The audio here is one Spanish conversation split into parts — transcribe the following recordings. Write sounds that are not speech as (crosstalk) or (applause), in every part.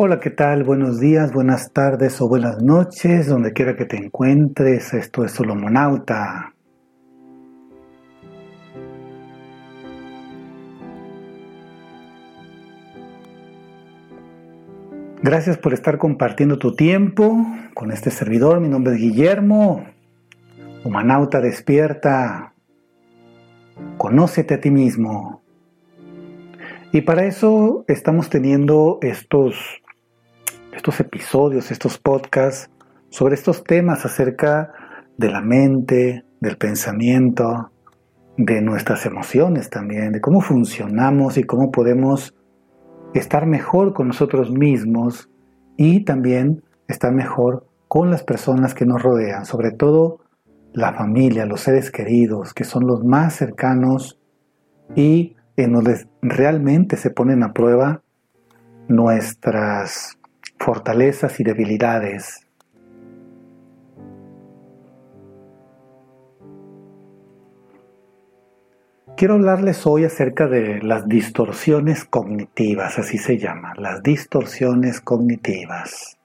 Hola, ¿qué tal? Buenos días, buenas tardes o buenas noches, donde quiera que te encuentres. Esto es Solomonauta. Gracias por estar compartiendo tu tiempo con este servidor. Mi nombre es Guillermo. Humanauta despierta. Conócete a ti mismo. Y para eso estamos teniendo estos, estos episodios, estos podcasts sobre estos temas acerca de la mente, del pensamiento, de nuestras emociones también, de cómo funcionamos y cómo podemos estar mejor con nosotros mismos y también estar mejor con las personas que nos rodean, sobre todo la familia, los seres queridos, que son los más cercanos y en donde realmente se ponen a prueba nuestras fortalezas y debilidades. Quiero hablarles hoy acerca de las distorsiones cognitivas, así se llama, las distorsiones cognitivas.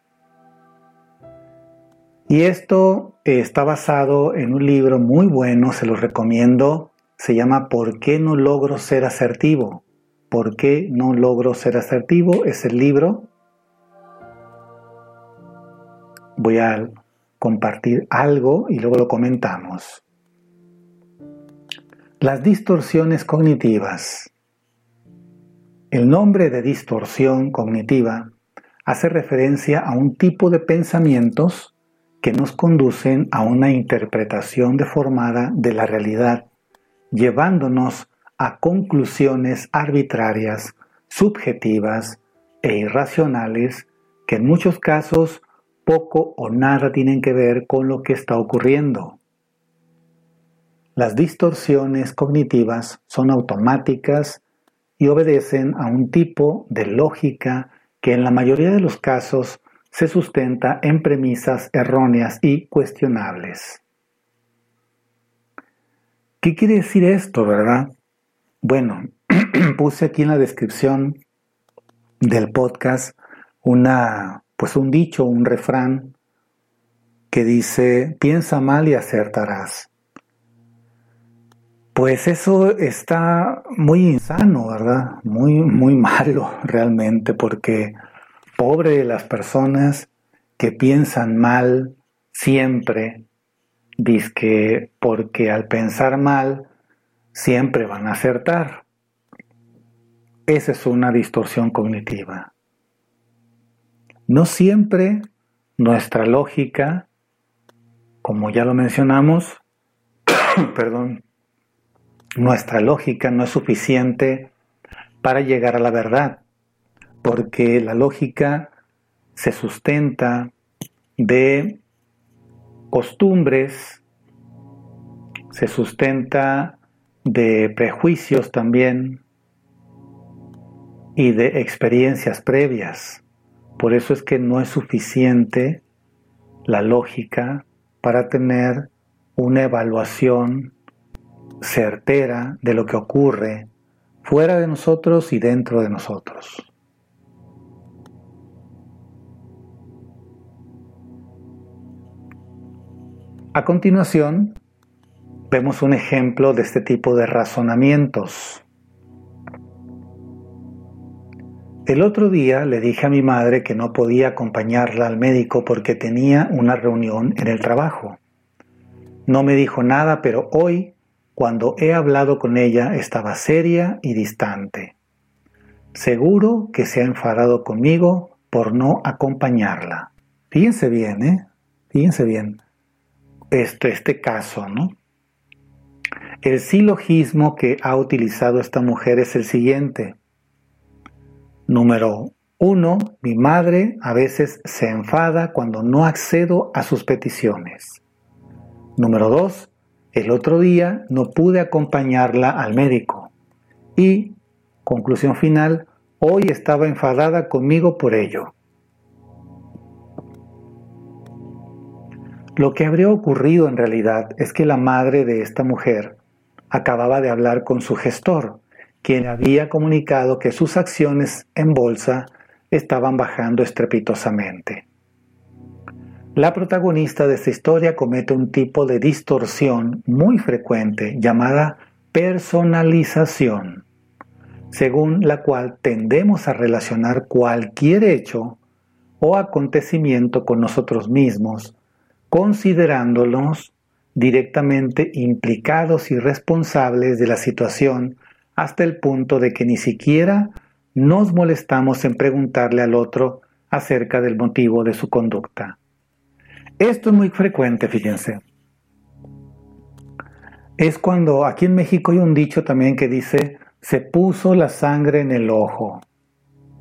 Y esto está basado en un libro muy bueno, se lo recomiendo, se llama ¿Por qué no logro ser asertivo? ¿Por qué no logro ser asertivo? Es el libro. Voy a compartir algo y luego lo comentamos. Las distorsiones cognitivas. El nombre de distorsión cognitiva hace referencia a un tipo de pensamientos que nos conducen a una interpretación deformada de la realidad, llevándonos a conclusiones arbitrarias, subjetivas e irracionales que en muchos casos poco o nada tienen que ver con lo que está ocurriendo. Las distorsiones cognitivas son automáticas y obedecen a un tipo de lógica que en la mayoría de los casos se sustenta en premisas erróneas y cuestionables. ¿Qué quiere decir esto, verdad? Bueno, (clears throat) puse aquí en la descripción del podcast una pues un dicho, un refrán que dice, piensa mal y acertarás. Pues eso está muy insano, ¿verdad? Muy, muy malo (laughs) realmente, porque pobre de las personas que piensan mal siempre, que porque al pensar mal siempre van a acertar. Esa es una distorsión cognitiva. No siempre nuestra lógica, como ya lo mencionamos, (coughs) perdón, nuestra lógica no es suficiente para llegar a la verdad, porque la lógica se sustenta de costumbres, se sustenta de prejuicios también y de experiencias previas. Por eso es que no es suficiente la lógica para tener una evaluación certera de lo que ocurre fuera de nosotros y dentro de nosotros. A continuación, vemos un ejemplo de este tipo de razonamientos. El otro día le dije a mi madre que no podía acompañarla al médico porque tenía una reunión en el trabajo. No me dijo nada, pero hoy cuando he hablado con ella estaba seria y distante. Seguro que se ha enfadado conmigo por no acompañarla. Fíjense bien, ¿eh? Fíjense bien. Este, este caso, ¿no? El silogismo que ha utilizado esta mujer es el siguiente. Número uno, mi madre a veces se enfada cuando no accedo a sus peticiones. Número dos, el otro día no pude acompañarla al médico y, conclusión final, hoy estaba enfadada conmigo por ello. Lo que habría ocurrido en realidad es que la madre de esta mujer acababa de hablar con su gestor, quien había comunicado que sus acciones en bolsa estaban bajando estrepitosamente. La protagonista de esta historia comete un tipo de distorsión muy frecuente llamada personalización, según la cual tendemos a relacionar cualquier hecho o acontecimiento con nosotros mismos, considerándolos directamente implicados y responsables de la situación hasta el punto de que ni siquiera nos molestamos en preguntarle al otro acerca del motivo de su conducta. Esto es muy frecuente, fíjense. Es cuando aquí en México hay un dicho también que dice, se puso la sangre en el ojo.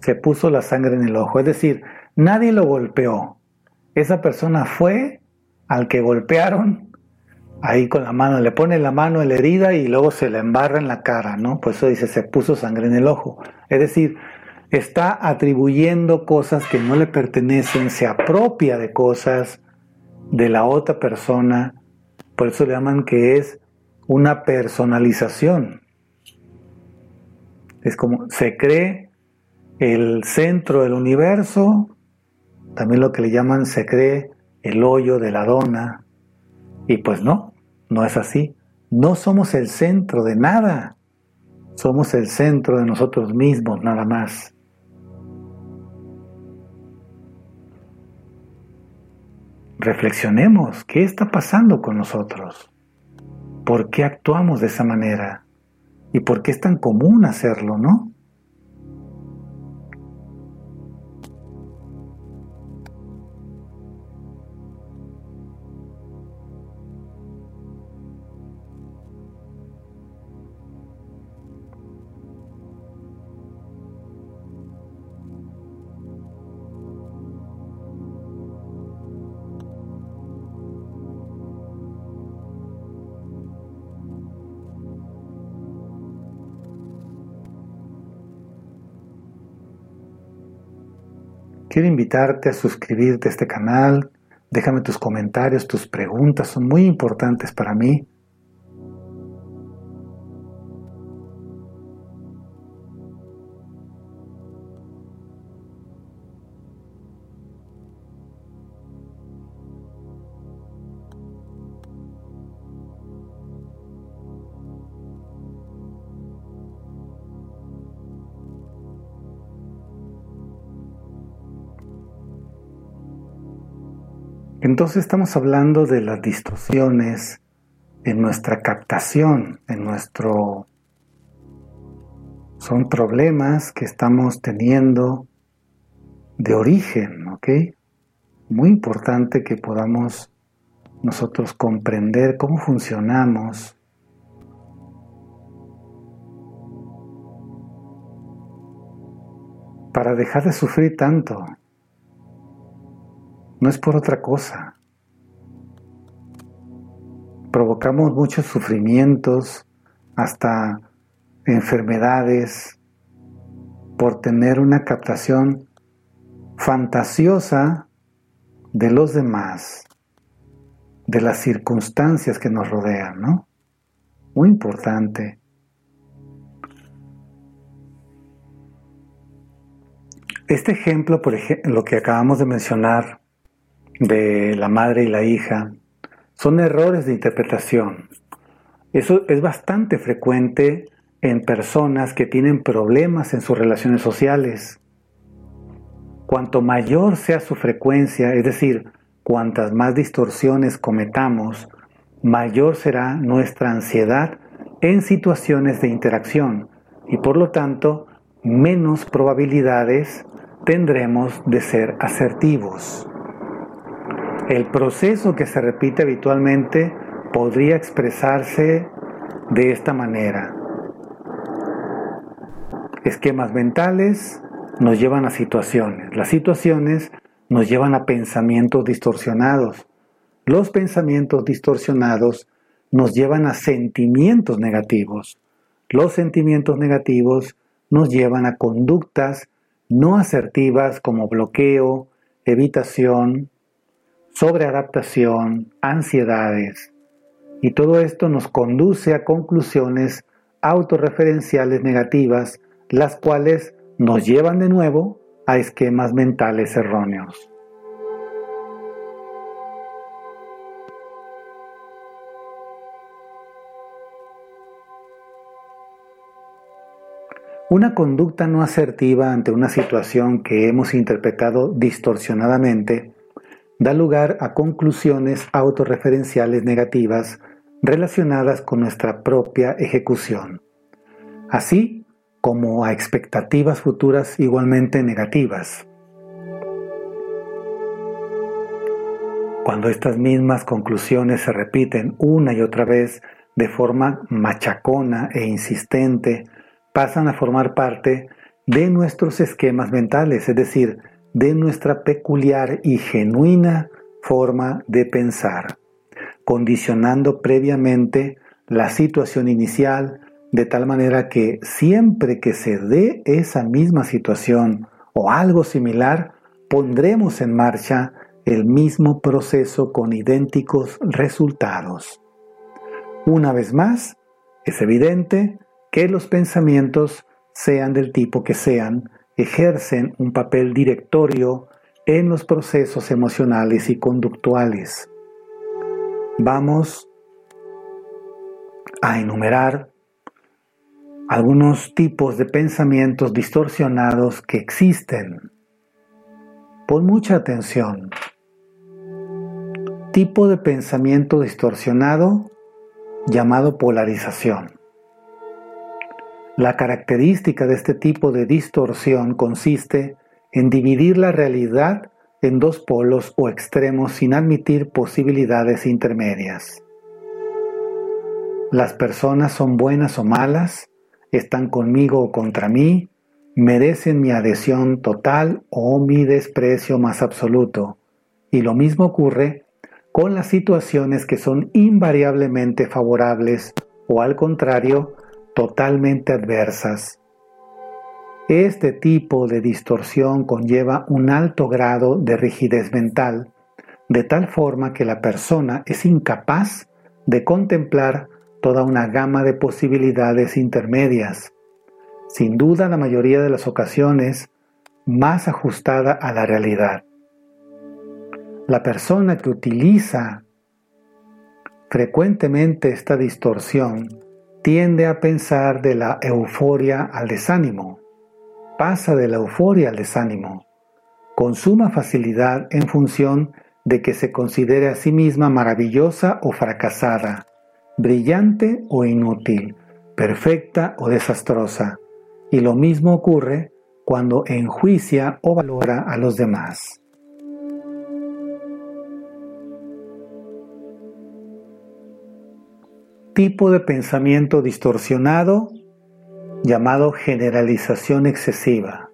Se puso la sangre en el ojo. Es decir, nadie lo golpeó. Esa persona fue al que golpearon ahí con la mano, le pone la mano en la herida y luego se la embarra en la cara, ¿no? Por eso dice, se puso sangre en el ojo. Es decir, está atribuyendo cosas que no le pertenecen, se apropia de cosas de la otra persona, por eso le llaman que es una personalización. Es como se cree el centro del universo, también lo que le llaman se cree el hoyo de la dona, y pues no, no es así. No somos el centro de nada. Somos el centro de nosotros mismos, nada más. Reflexionemos, ¿qué está pasando con nosotros? ¿Por qué actuamos de esa manera? ¿Y por qué es tan común hacerlo, no? Quiero invitarte a suscribirte a este canal. Déjame tus comentarios, tus preguntas, son muy importantes para mí. Entonces estamos hablando de las distorsiones en nuestra captación, en nuestro... Son problemas que estamos teniendo de origen, ¿ok? Muy importante que podamos nosotros comprender cómo funcionamos. Para dejar de sufrir tanto no es por otra cosa. Provocamos muchos sufrimientos, hasta enfermedades, por tener una captación fantasiosa de los demás, de las circunstancias que nos rodean, ¿no? Muy importante. Este ejemplo, por ejemplo, lo que acabamos de mencionar, de la madre y la hija son errores de interpretación. Eso es bastante frecuente en personas que tienen problemas en sus relaciones sociales. Cuanto mayor sea su frecuencia, es decir, cuantas más distorsiones cometamos, mayor será nuestra ansiedad en situaciones de interacción y por lo tanto menos probabilidades tendremos de ser asertivos. El proceso que se repite habitualmente podría expresarse de esta manera. Esquemas mentales nos llevan a situaciones. Las situaciones nos llevan a pensamientos distorsionados. Los pensamientos distorsionados nos llevan a sentimientos negativos. Los sentimientos negativos nos llevan a conductas no asertivas como bloqueo, evitación, sobreadaptación, ansiedades. Y todo esto nos conduce a conclusiones autorreferenciales negativas, las cuales nos llevan de nuevo a esquemas mentales erróneos. Una conducta no asertiva ante una situación que hemos interpretado distorsionadamente da lugar a conclusiones autorreferenciales negativas relacionadas con nuestra propia ejecución, así como a expectativas futuras igualmente negativas. Cuando estas mismas conclusiones se repiten una y otra vez de forma machacona e insistente, pasan a formar parte de nuestros esquemas mentales, es decir, de nuestra peculiar y genuina forma de pensar, condicionando previamente la situación inicial de tal manera que siempre que se dé esa misma situación o algo similar, pondremos en marcha el mismo proceso con idénticos resultados. Una vez más, es evidente que los pensamientos, sean del tipo que sean, ejercen un papel directorio en los procesos emocionales y conductuales. Vamos a enumerar algunos tipos de pensamientos distorsionados que existen. Pon mucha atención. Tipo de pensamiento distorsionado llamado polarización. La característica de este tipo de distorsión consiste en dividir la realidad en dos polos o extremos sin admitir posibilidades intermedias. Las personas son buenas o malas, están conmigo o contra mí, merecen mi adhesión total o mi desprecio más absoluto. Y lo mismo ocurre con las situaciones que son invariablemente favorables o al contrario, totalmente adversas. Este tipo de distorsión conlleva un alto grado de rigidez mental, de tal forma que la persona es incapaz de contemplar toda una gama de posibilidades intermedias, sin duda la mayoría de las ocasiones más ajustada a la realidad. La persona que utiliza frecuentemente esta distorsión tiende a pensar de la euforia al desánimo, pasa de la euforia al desánimo, con suma facilidad en función de que se considere a sí misma maravillosa o fracasada, brillante o inútil, perfecta o desastrosa, y lo mismo ocurre cuando enjuicia o valora a los demás. Tipo de pensamiento distorsionado llamado generalización excesiva.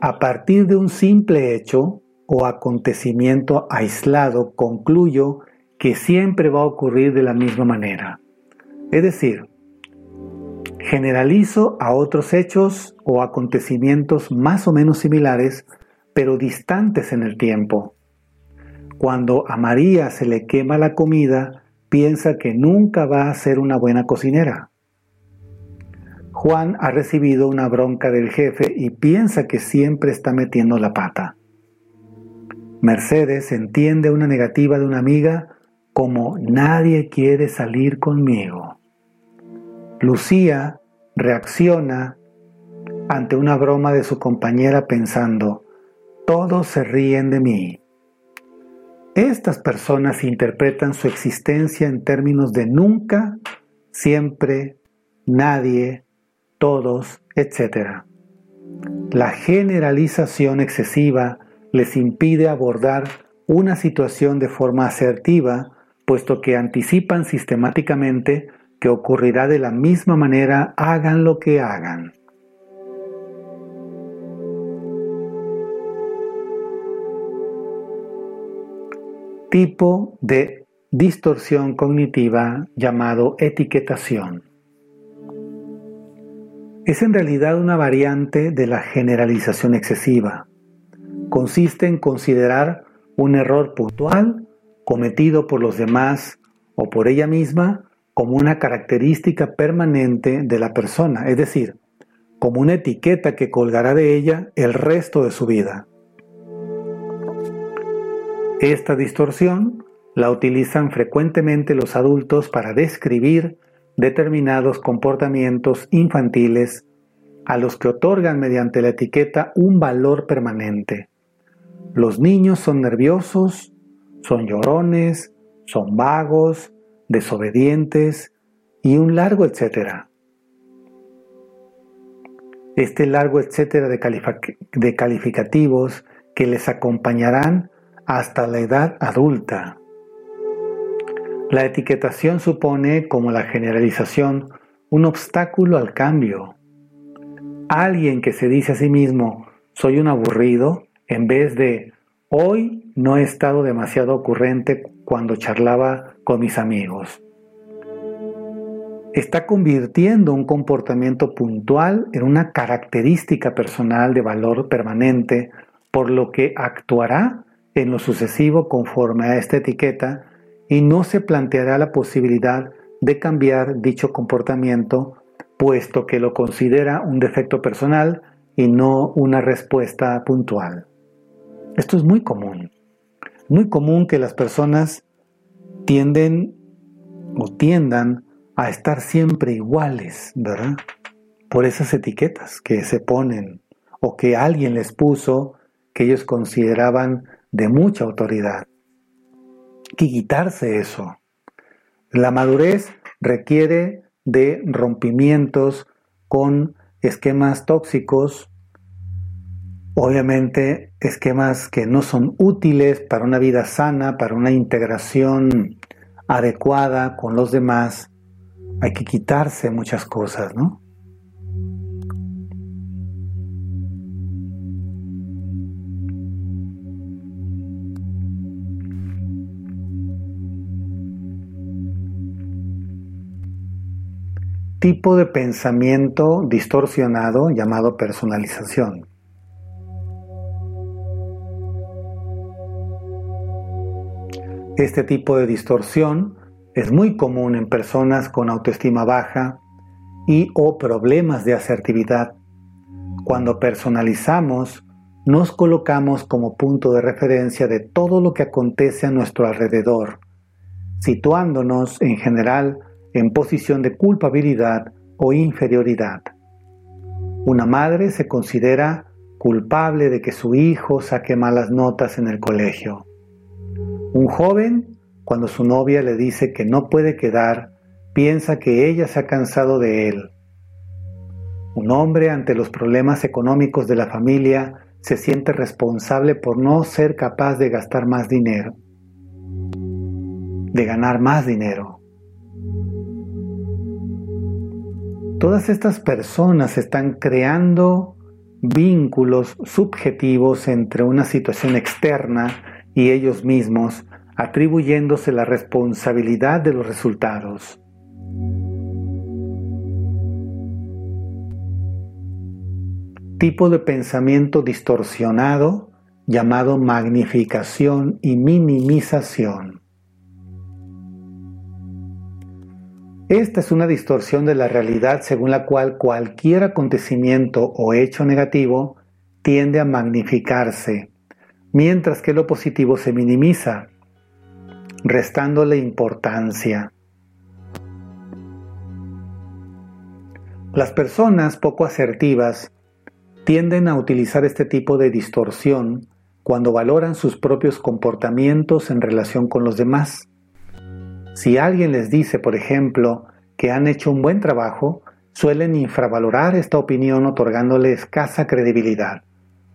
A partir de un simple hecho o acontecimiento aislado, concluyo que siempre va a ocurrir de la misma manera. Es decir, generalizo a otros hechos o acontecimientos más o menos similares, pero distantes en el tiempo. Cuando a María se le quema la comida, piensa que nunca va a ser una buena cocinera. Juan ha recibido una bronca del jefe y piensa que siempre está metiendo la pata. Mercedes entiende una negativa de una amiga como nadie quiere salir conmigo. Lucía reacciona ante una broma de su compañera pensando, todos se ríen de mí. Estas personas interpretan su existencia en términos de nunca, siempre, nadie, todos, etc. La generalización excesiva les impide abordar una situación de forma asertiva, puesto que anticipan sistemáticamente que ocurrirá de la misma manera hagan lo que hagan. Tipo de distorsión cognitiva llamado etiquetación. Es en realidad una variante de la generalización excesiva. Consiste en considerar un error puntual cometido por los demás o por ella misma como una característica permanente de la persona, es decir, como una etiqueta que colgará de ella el resto de su vida. Esta distorsión la utilizan frecuentemente los adultos para describir determinados comportamientos infantiles a los que otorgan mediante la etiqueta un valor permanente. Los niños son nerviosos, son llorones, son vagos, desobedientes y un largo etcétera. Este largo etcétera de, calificativos que les acompañarán hasta la edad adulta. La etiquetación supone, como la generalización, un obstáculo al cambio. Alguien que se dice a sí mismo, soy un aburrido, en vez de, hoy no he estado demasiado ocurrente cuando charlaba con mis amigos. Está convirtiendo un comportamiento puntual en una característica personal de valor permanente, por lo que actuará en lo sucesivo conforme a esta etiqueta y no se planteará la posibilidad de cambiar dicho comportamiento, puesto que lo considera un defecto personal y no una respuesta puntual. Esto es muy común. Muy común que las personas tienden o tiendan a estar siempre iguales, ¿verdad? Por esas etiquetas que se ponen o que alguien les puso que ellos consideraban de mucha autoridad. que quitarse eso. La madurez requiere de rompimientos con esquemas tóxicos, obviamente esquemas que no son útiles para una vida sana, para una integración adecuada con los demás. Hay que quitarse muchas cosas, ¿no? Tipo de pensamiento distorsionado llamado personalización. Este tipo de distorsión es muy común en personas con autoestima baja y o problemas de asertividad. Cuando personalizamos, nos colocamos como punto de referencia de todo lo que acontece a nuestro alrededor, situándonos en general en posición de culpabilidad o inferioridad. Una madre se considera culpable de que su hijo saque malas notas en el colegio. Un joven, cuando su novia le dice que no puede quedar, piensa que ella se ha cansado de él. Un hombre ante los problemas económicos de la familia se siente responsable por no ser capaz de gastar más dinero, de ganar más dinero. Todas estas personas están creando vínculos subjetivos entre una situación externa y ellos mismos, atribuyéndose la responsabilidad de los resultados. Tipo de pensamiento distorsionado llamado magnificación y minimización. Esta es una distorsión de la realidad según la cual cualquier acontecimiento o hecho negativo tiende a magnificarse, mientras que lo positivo se minimiza, restándole importancia. Las personas poco asertivas tienden a utilizar este tipo de distorsión cuando valoran sus propios comportamientos en relación con los demás si alguien les dice, por ejemplo, que han hecho un buen trabajo, suelen infravalorar esta opinión otorgándole escasa credibilidad.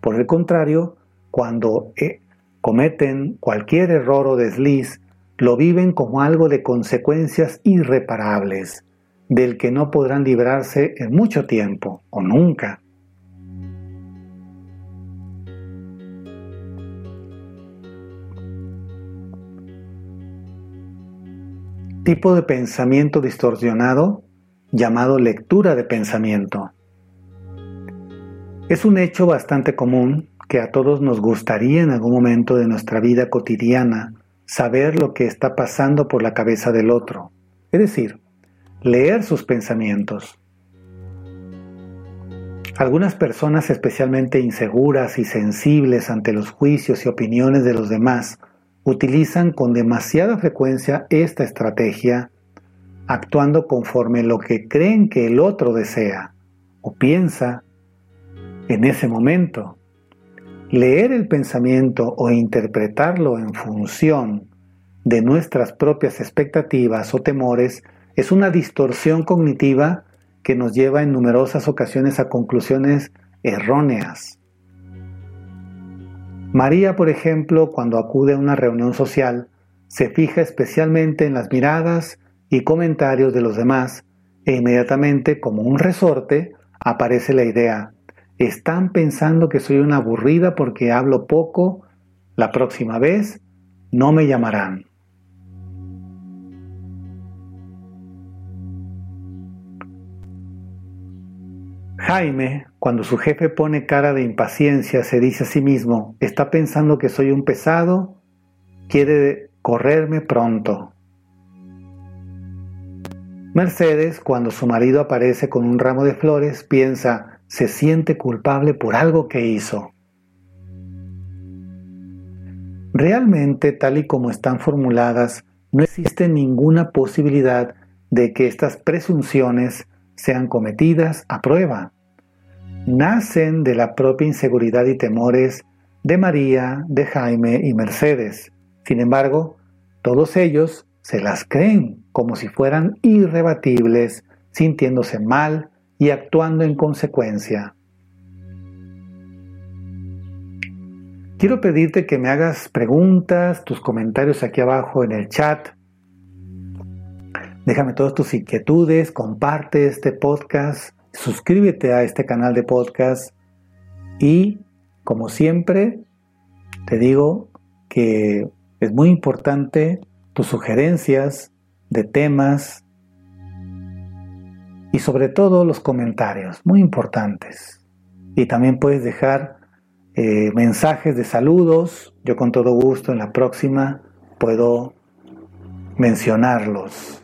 Por el contrario, cuando eh, cometen cualquier error o desliz, lo viven como algo de consecuencias irreparables, del que no podrán librarse en mucho tiempo o nunca. Tipo de pensamiento distorsionado llamado lectura de pensamiento. Es un hecho bastante común que a todos nos gustaría en algún momento de nuestra vida cotidiana saber lo que está pasando por la cabeza del otro, es decir, leer sus pensamientos. Algunas personas especialmente inseguras y sensibles ante los juicios y opiniones de los demás utilizan con demasiada frecuencia esta estrategia, actuando conforme lo que creen que el otro desea o piensa en ese momento. Leer el pensamiento o interpretarlo en función de nuestras propias expectativas o temores es una distorsión cognitiva que nos lleva en numerosas ocasiones a conclusiones erróneas. María, por ejemplo, cuando acude a una reunión social, se fija especialmente en las miradas y comentarios de los demás e inmediatamente, como un resorte, aparece la idea, están pensando que soy una aburrida porque hablo poco, la próxima vez no me llamarán. Jaime, cuando su jefe pone cara de impaciencia, se dice a sí mismo, está pensando que soy un pesado, quiere correrme pronto. Mercedes, cuando su marido aparece con un ramo de flores, piensa, se siente culpable por algo que hizo. Realmente, tal y como están formuladas, no existe ninguna posibilidad de que estas presunciones sean cometidas a prueba nacen de la propia inseguridad y temores de María, de Jaime y Mercedes. Sin embargo, todos ellos se las creen como si fueran irrebatibles, sintiéndose mal y actuando en consecuencia. Quiero pedirte que me hagas preguntas, tus comentarios aquí abajo en el chat. Déjame todas tus inquietudes, comparte este podcast suscríbete a este canal de podcast y como siempre te digo que es muy importante tus sugerencias de temas y sobre todo los comentarios, muy importantes. Y también puedes dejar eh, mensajes de saludos, yo con todo gusto en la próxima puedo mencionarlos.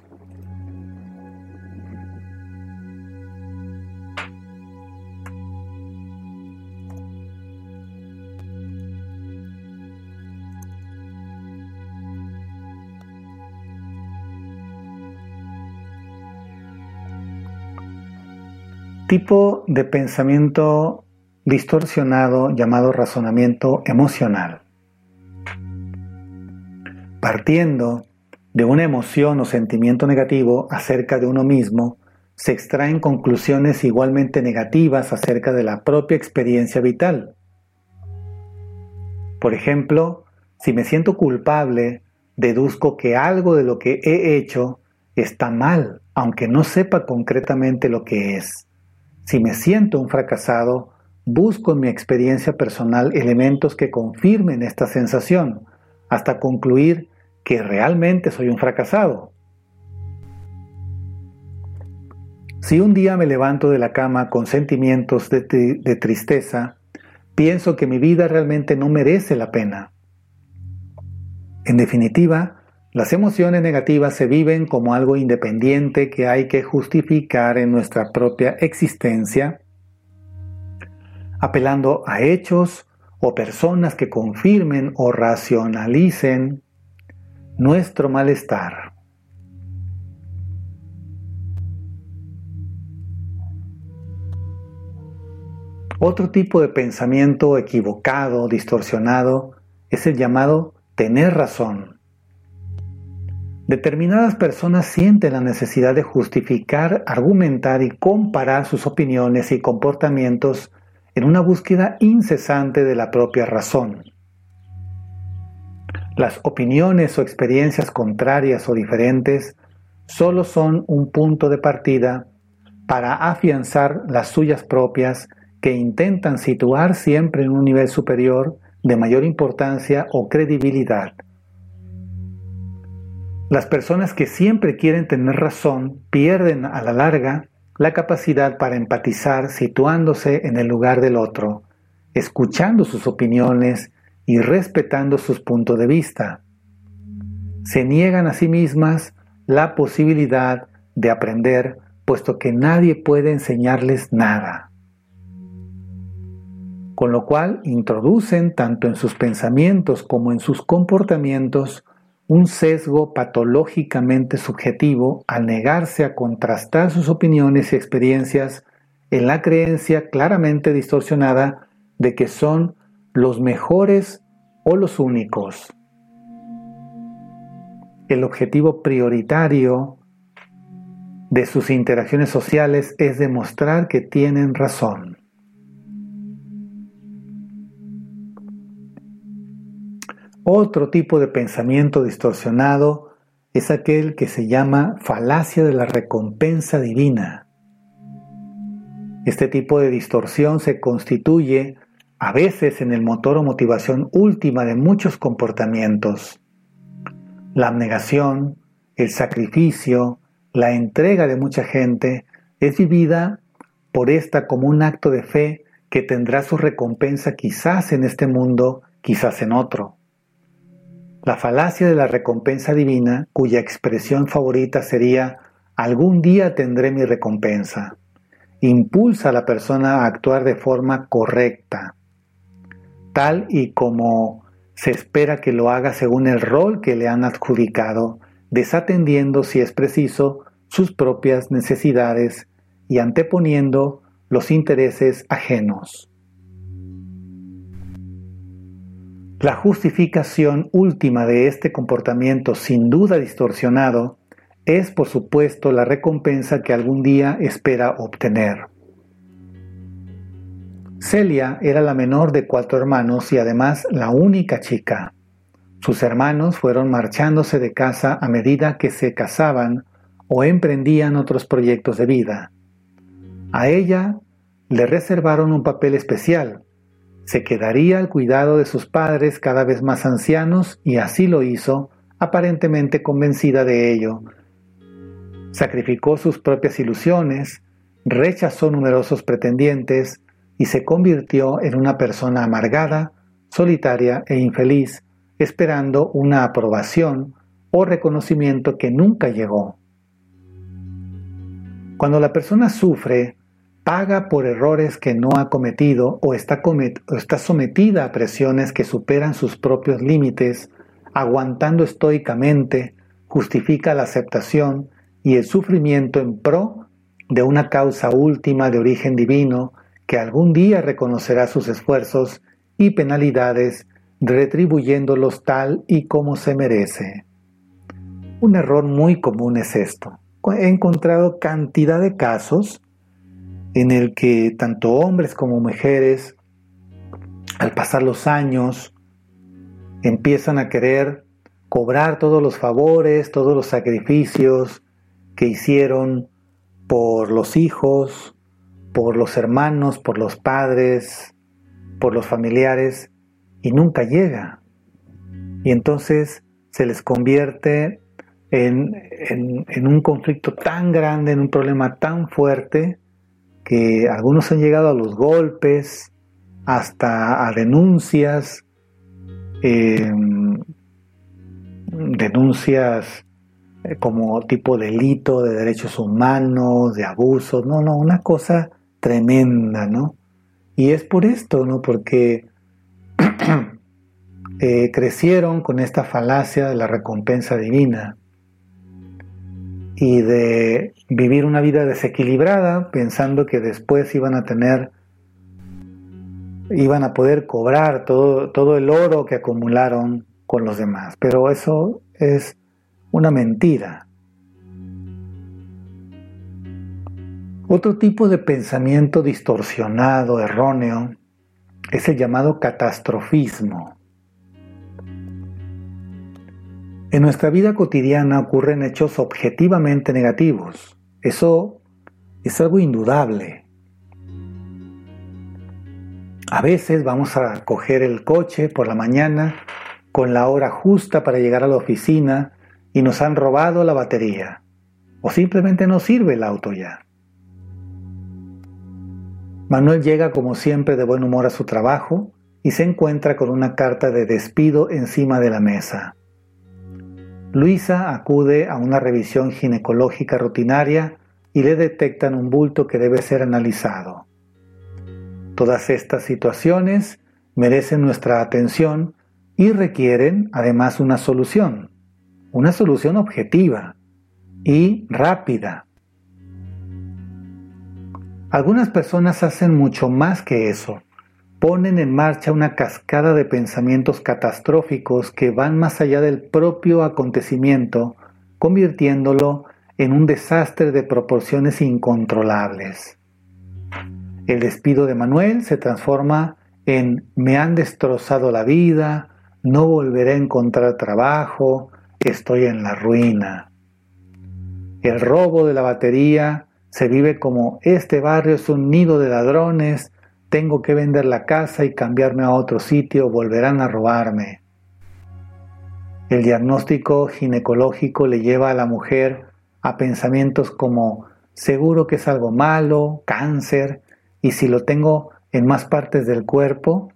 Tipo de pensamiento distorsionado llamado razonamiento emocional. Partiendo de una emoción o sentimiento negativo acerca de uno mismo, se extraen conclusiones igualmente negativas acerca de la propia experiencia vital. Por ejemplo, si me siento culpable, deduzco que algo de lo que he hecho está mal, aunque no sepa concretamente lo que es. Si me siento un fracasado, busco en mi experiencia personal elementos que confirmen esta sensación, hasta concluir que realmente soy un fracasado. Si un día me levanto de la cama con sentimientos de, tristeza, pienso que mi vida realmente no merece la pena. En definitiva, las emociones negativas se viven como algo independiente que hay que justificar en nuestra propia existencia, apelando a hechos o personas que confirmen o racionalicen nuestro malestar. Otro tipo de pensamiento equivocado, distorsionado, es el llamado tener razón. Determinadas personas sienten la necesidad de justificar, argumentar y comparar sus opiniones y comportamientos en una búsqueda incesante de la propia razón. Las opiniones o experiencias contrarias o diferentes solo son un punto de partida para afianzar las suyas propias que intentan situar siempre en un nivel superior de mayor importancia o credibilidad las personas que siempre quieren tener razón pierden a la larga la capacidad para empatizar situándose en el lugar del otro, escuchando sus opiniones y respetando sus puntos de vista. Se niegan a sí mismas la posibilidad de aprender, puesto que nadie puede enseñarles nada. con lo cual introducen tanto en sus pensamientos como en sus comportamientos un sesgo patológicamente subjetivo al negarse a contrastar sus opiniones y experiencias en la creencia claramente distorsionada de que son los mejores o los únicos. El objetivo prioritario de sus interacciones sociales es demostrar que tienen razón. Otro tipo de pensamiento distorsionado es aquel que se llama falacia de la recompensa divina. Este tipo de distorsión se constituye a veces en el motor o motivación última de muchos comportamientos. La abnegación, el sacrificio, la entrega de mucha gente es vivida por esta como un acto de fe que tendrá su recompensa quizás en este mundo, quizás en otro. La falacia de la recompensa divina, cuya expresión favorita sería algún día tendré mi recompensa, impulsa a la persona a actuar de forma correcta, tal y como se espera que lo haga según el rol que le han adjudicado, desatendiendo, si es preciso, sus propias necesidades y anteponiendo los intereses ajenos. La justificación última de este comportamiento sin duda distorsionado es por supuesto la recompensa que algún día espera obtener. Celia era la menor de cuatro hermanos y además la única chica. Sus hermanos fueron marchándose de casa a medida que se casaban o emprendían otros proyectos de vida. A ella le reservaron un papel especial, se quedaría al cuidado de sus padres cada vez más ancianos y así lo hizo, aparentemente convencida de ello. Sacrificó sus propias ilusiones, rechazó numerosos pretendientes y se convirtió en una persona amargada, solitaria e infeliz, esperando una aprobación o reconocimiento que nunca llegó. Cuando la persona sufre, paga por errores que no ha cometido o está, está sometida a presiones que superan sus propios límites, aguantando estoicamente, justifica la aceptación y el sufrimiento en pro de una causa última de origen divino que algún día reconocerá sus esfuerzos y penalidades retribuyéndolos tal y como se merece. Un error muy común es esto. He encontrado cantidad de casos en el que tanto hombres como mujeres, al pasar los años, empiezan a querer cobrar todos los favores, todos los sacrificios que hicieron por los hijos, por los hermanos, por los padres, por los familiares, y nunca llega. Y entonces se les convierte en, un conflicto tan grande, en un problema tan fuerte, que algunos han llegado a los golpes, hasta a denuncias, em, denuncias eh, como tipo delito de derechos humanos, de abusos, no, no, una cosa tremenda, ¿no? Y es por esto, ¿no? Porque (clears throat) eh, crecieron con esta falacia de la recompensa divina y de vivir una vida desequilibrada pensando que después iban a tener, iban a poder cobrar todo, todo el oro que acumularon con los demás. Pero eso es una mentira. Otro tipo de pensamiento distorsionado, erróneo, es el llamado catastrofismo. En nuestra vida cotidiana ocurren hechos objetivamente negativos. Eso es algo indudable. A veces vamos a coger el coche por la mañana con la hora justa para llegar a la oficina y nos han robado la batería. O simplemente no sirve el auto ya. Manuel llega como siempre de buen humor a su trabajo y se encuentra con una carta de despido encima de la mesa. Luisa acude a una revisión ginecológica rutinaria y le detectan un bulto que debe ser analizado. Todas estas situaciones merecen nuestra atención y requieren además una solución, una solución objetiva y rápida. Algunas personas hacen mucho más que eso. Ponen en marcha una cascada de pensamientos catastróficos que van más allá del propio acontecimiento, convirtiéndolo en un desastre de proporciones incontrolables. El despido de Manuel se transforma en me han destrozado la vida, no volveré a encontrar trabajo, estoy en la ruina. El robo de la batería se vive como este barrio es un nido de ladrones, tengo que vender la casa y cambiarme a otro sitio, volverán a robarme. El diagnóstico ginecológico le lleva a la mujer a pensamientos como seguro que es algo malo, cáncer, y si lo tengo en más partes del cuerpo,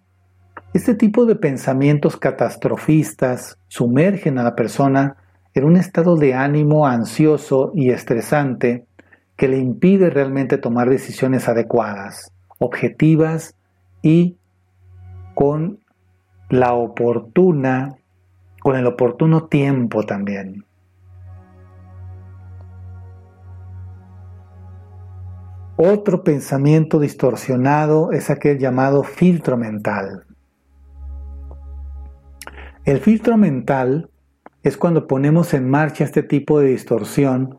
este tipo de pensamientos catastrofistas sumergen a la persona en un estado de ánimo ansioso y estresante que le impide realmente tomar decisiones adecuadas, objetivas y con la oportuna, con el oportuno tiempo también. Otro pensamiento distorsionado es aquel llamado filtro mental. El filtro mental es cuando ponemos en marcha este tipo de distorsión,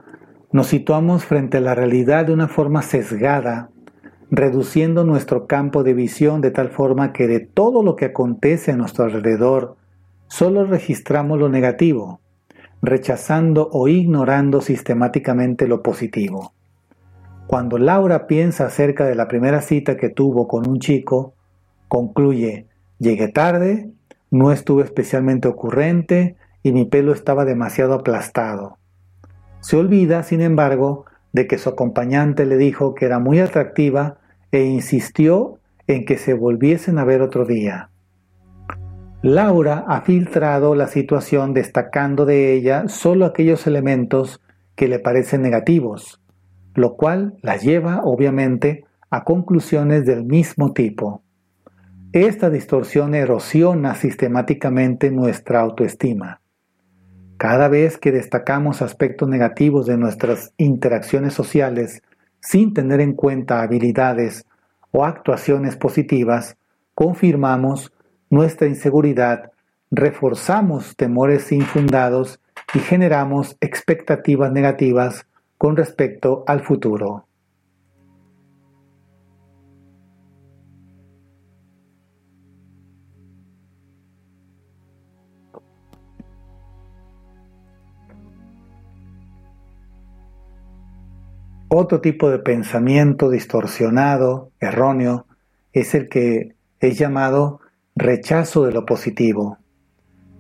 nos situamos frente a la realidad de una forma sesgada, reduciendo nuestro campo de visión de tal forma que de todo lo que acontece a nuestro alrededor, solo registramos lo negativo, rechazando o ignorando sistemáticamente lo positivo. Cuando Laura piensa acerca de la primera cita que tuvo con un chico, concluye, llegué tarde, no estuve especialmente ocurrente y mi pelo estaba demasiado aplastado. Se olvida, sin embargo, de que su acompañante le dijo que era muy atractiva e insistió en que se volviesen a ver otro día. Laura ha filtrado la situación destacando de ella solo aquellos elementos que le parecen negativos, lo cual la lleva obviamente a conclusiones del mismo tipo. Esta distorsión erosiona sistemáticamente nuestra autoestima. Cada vez que destacamos aspectos negativos de nuestras interacciones sociales sin tener en cuenta habilidades o actuaciones positivas, confirmamos nuestra inseguridad, reforzamos temores infundados y generamos expectativas negativas con respecto al futuro. Otro tipo de pensamiento distorsionado, erróneo, es el que es llamado rechazo de lo positivo.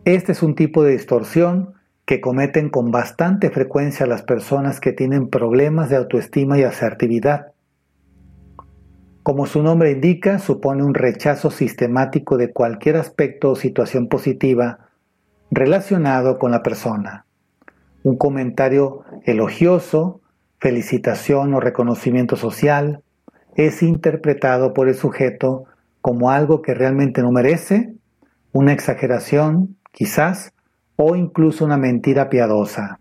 Este es un tipo de distorsión que cometen con bastante frecuencia las personas que tienen problemas de autoestima y asertividad. Como su nombre indica, supone un rechazo sistemático de cualquier aspecto o situación positiva relacionado con la persona. Un comentario elogioso, felicitación o reconocimiento social es interpretado por el sujeto como algo que realmente no merece, una exageración, quizás, o incluso una mentira piadosa.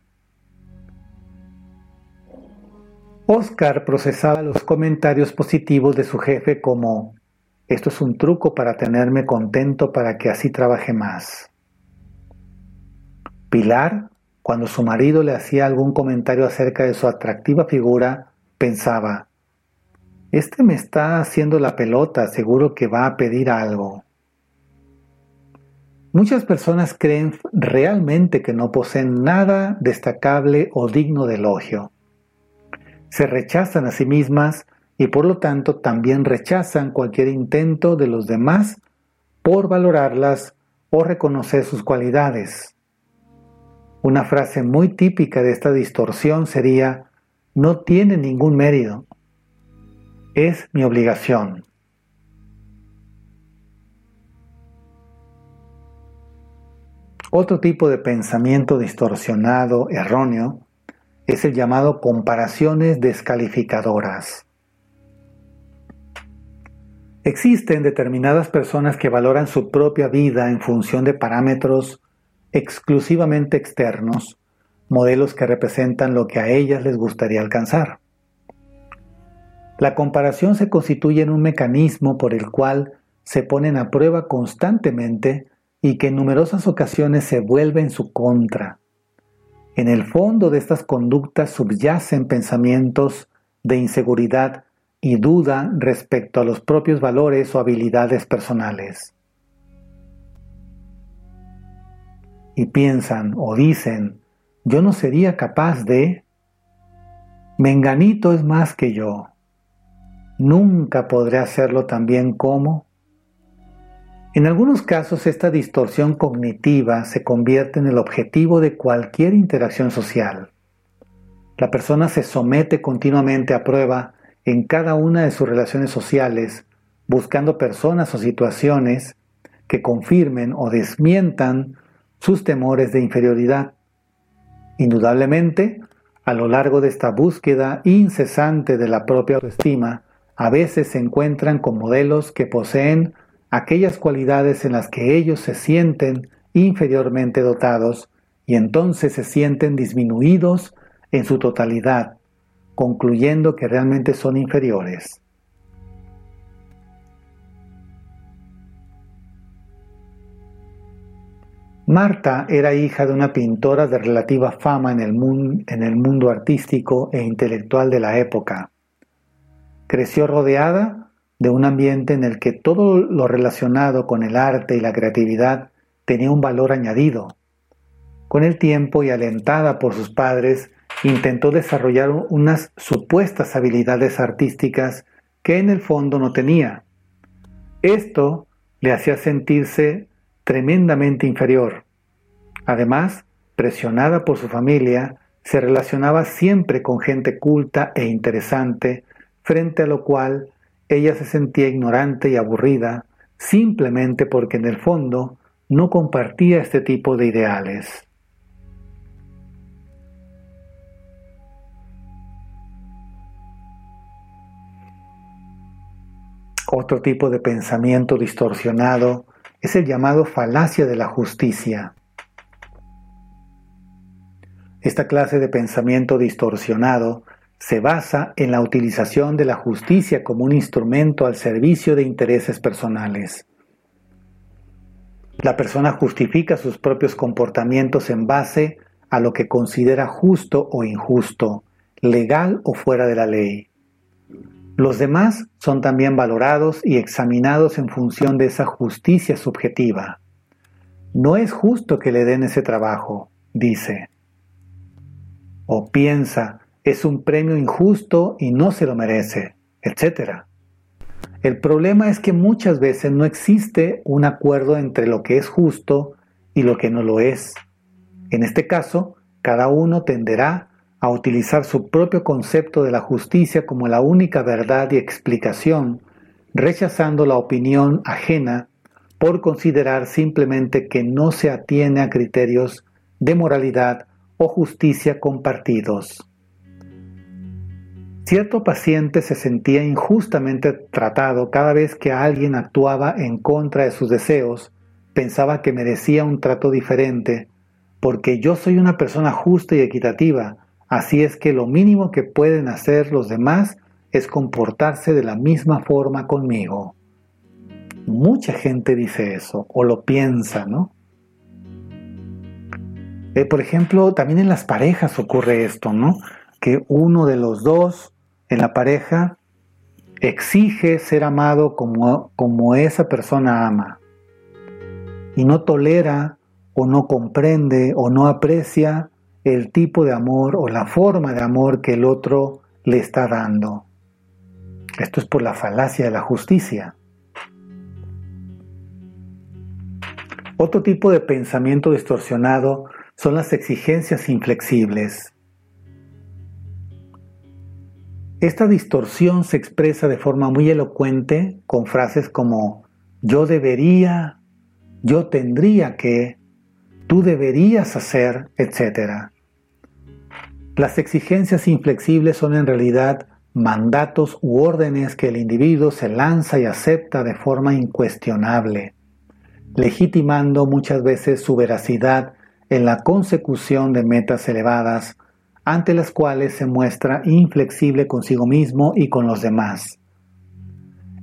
Oscar procesaba los comentarios positivos de su jefe como, esto es un truco para tenerme contento para que así trabaje más. Pilar, cuando su marido le hacía algún comentario acerca de su atractiva figura, pensaba, este me está haciendo la pelota, seguro que va a pedir algo. Muchas personas creen realmente que no poseen nada destacable o digno de elogio. Se rechazan a sí mismas y por lo tanto también rechazan cualquier intento de los demás por valorarlas o reconocer sus cualidades. Una frase muy típica de esta distorsión sería, no tiene ningún mérito, es mi obligación. Otro tipo de pensamiento distorsionado, erróneo, es el llamado comparaciones descalificadoras. Existen determinadas personas que valoran su propia vida en función de parámetros exclusivamente externos, modelos que representan lo que a ellas les gustaría alcanzar. La comparación se constituye en un mecanismo por el cual se ponen a prueba constantemente y que en numerosas ocasiones se vuelve en su contra. En el fondo de estas conductas subyacen pensamientos de inseguridad y duda respecto a los propios valores o habilidades personales. Y piensan o dicen, yo no sería capaz de... Menganito es más que yo. Nunca podré hacerlo tan bien como... En algunos casos esta distorsión cognitiva se convierte en el objetivo de cualquier interacción social. La persona se somete continuamente a prueba en cada una de sus relaciones sociales, buscando personas o situaciones que confirmen o desmientan sus temores de inferioridad. Indudablemente, a lo largo de esta búsqueda incesante de la propia autoestima, a veces se encuentran con modelos que poseen aquellas cualidades en las que ellos se sienten inferiormente dotados y entonces se sienten disminuidos en su totalidad concluyendo que realmente son inferiores. Marta era hija de una pintora de relativa fama en el, mundo, artístico e intelectual de la época. Creció rodeada de un ambiente en el que todo lo relacionado con el arte y la creatividad tenía un valor añadido. Con el tiempo y alentada por sus padres, intentó desarrollar unas supuestas habilidades artísticas que en el fondo no tenía. Esto le hacía sentirse tremendamente inferior. Además, presionada por su familia, se relacionaba siempre con gente culta e interesante, frente a lo cual ella se sentía ignorante y aburrida, simplemente porque en el fondo no compartía este tipo de ideales. Otro tipo de pensamiento distorsionado es el llamado falacia de la justicia. Esta clase de pensamiento distorsionado se basa en la utilización de la justicia como un instrumento al servicio de intereses personales. La persona justifica sus propios comportamientos en base a lo que considera justo o injusto, legal o fuera de la ley. Los demás son también valorados y examinados en función de esa justicia subjetiva. No es justo que le den ese trabajo, dice. O piensa, es un premio injusto y no se lo merece, etc. El problema es que muchas veces no existe un acuerdo entre lo que es justo y lo que no lo es. En este caso, cada uno tenderá a utilizar su propio concepto de la justicia como la única verdad y explicación, rechazando la opinión ajena por considerar simplemente que no se atiene a criterios de moralidad o justicia compartidos. Cierto paciente se sentía injustamente tratado cada vez que alguien actuaba en contra de sus deseos, pensaba que merecía un trato diferente, porque yo soy una persona justa y equitativa, Así es que lo mínimo que pueden hacer los demás es comportarse de la misma forma conmigo. Mucha gente dice eso o lo piensa, ¿no? Eh, por ejemplo, también en las parejas ocurre esto, ¿no? Que uno de los dos en la pareja exige ser amado como, como esa persona ama y no tolera o no comprende o no aprecia el tipo de amor o la forma de amor que el otro le está dando. Esto es por la falacia de la justicia. Otro tipo de pensamiento distorsionado son las exigencias inflexibles. Esta distorsión se expresa de forma muy elocuente con frases como yo debería, yo tendría que, tú deberías hacer, etc. Las exigencias inflexibles son en realidad mandatos u órdenes que el individuo se lanza y acepta de forma incuestionable, legitimando muchas veces su veracidad en la consecución de metas elevadas ante las cuales se muestra inflexible consigo mismo y con los demás.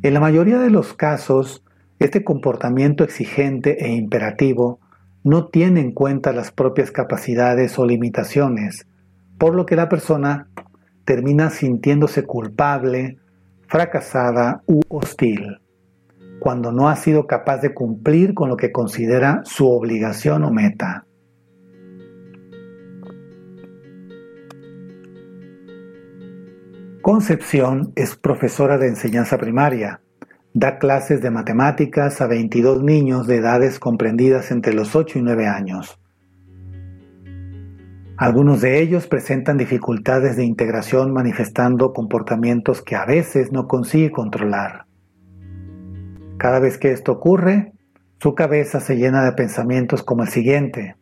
En la mayoría de los casos, este comportamiento exigente e imperativo no tiene en cuenta las propias capacidades o limitaciones, por lo que la persona termina sintiéndose culpable, fracasada u hostil, cuando no ha sido capaz de cumplir con lo que considera su obligación o meta. Concepción es profesora de enseñanza primaria. Da clases de matemáticas a 22 niños de edades comprendidas entre los 8 y 9 años. Algunos de ellos presentan dificultades de integración manifestando comportamientos que a veces no consigue controlar. Cada vez que esto ocurre, su cabeza se llena de pensamientos como el siguiente.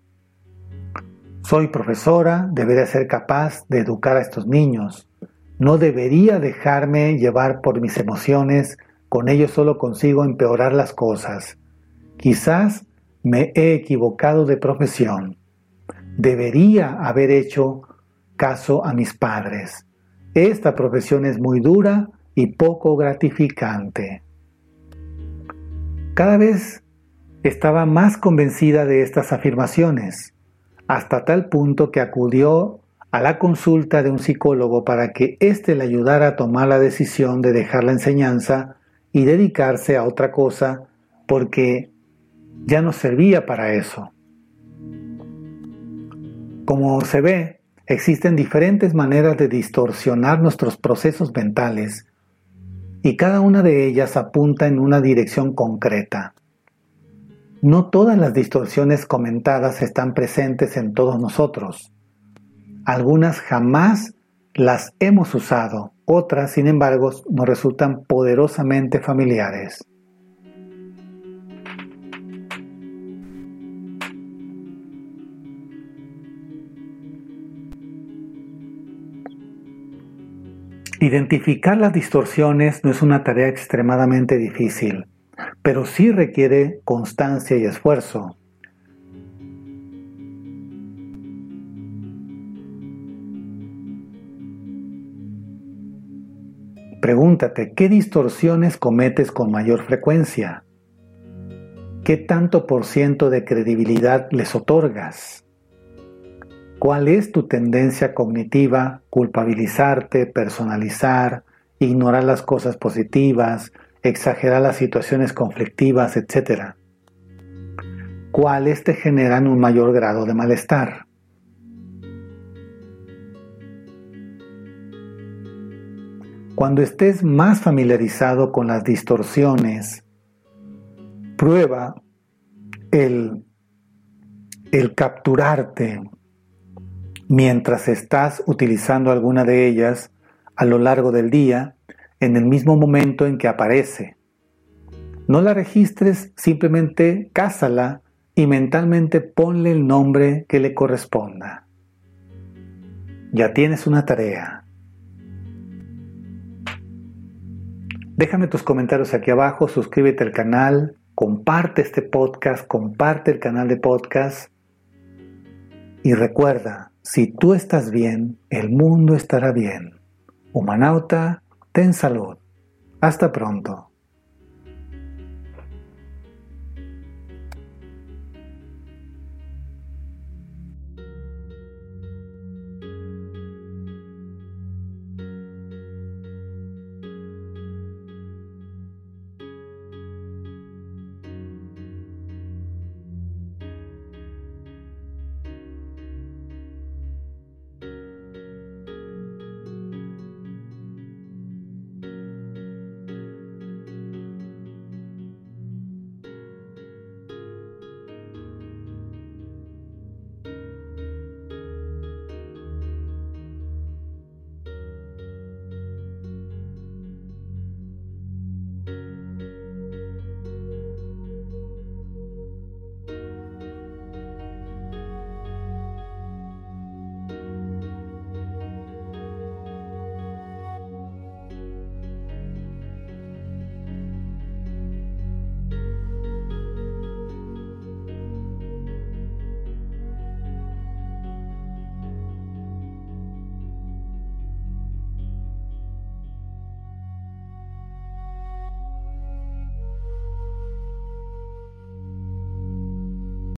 Soy profesora, debería ser capaz de educar a estos niños. No debería dejarme llevar por mis emociones, con ello solo consigo empeorar las cosas. Quizás me he equivocado de profesión debería haber hecho caso a mis padres. Esta profesión es muy dura y poco gratificante. Cada vez estaba más convencida de estas afirmaciones, hasta tal punto que acudió a la consulta de un psicólogo para que éste le ayudara a tomar la decisión de dejar la enseñanza y dedicarse a otra cosa porque ya no servía para eso. Como se ve, existen diferentes maneras de distorsionar nuestros procesos mentales y cada una de ellas apunta en una dirección concreta. No todas las distorsiones comentadas están presentes en todos nosotros. Algunas jamás las hemos usado, otras, sin embargo, nos resultan poderosamente familiares. Identificar las distorsiones no es una tarea extremadamente difícil, pero sí requiere constancia y esfuerzo. Pregúntate, ¿qué distorsiones cometes con mayor frecuencia? ¿Qué tanto por ciento de credibilidad les otorgas? ¿Cuál es tu tendencia cognitiva? Culpabilizarte, personalizar, ignorar las cosas positivas, exagerar las situaciones conflictivas, etc. ¿Cuáles te generan un mayor grado de malestar? Cuando estés más familiarizado con las distorsiones, prueba el, el capturarte mientras estás utilizando alguna de ellas a lo largo del día en el mismo momento en que aparece. No la registres, simplemente cásala y mentalmente ponle el nombre que le corresponda. Ya tienes una tarea. Déjame tus comentarios aquí abajo, suscríbete al canal, comparte este podcast, comparte el canal de podcast y recuerda, si tú estás bien, el mundo estará bien. Humanauta, ten salud. Hasta pronto.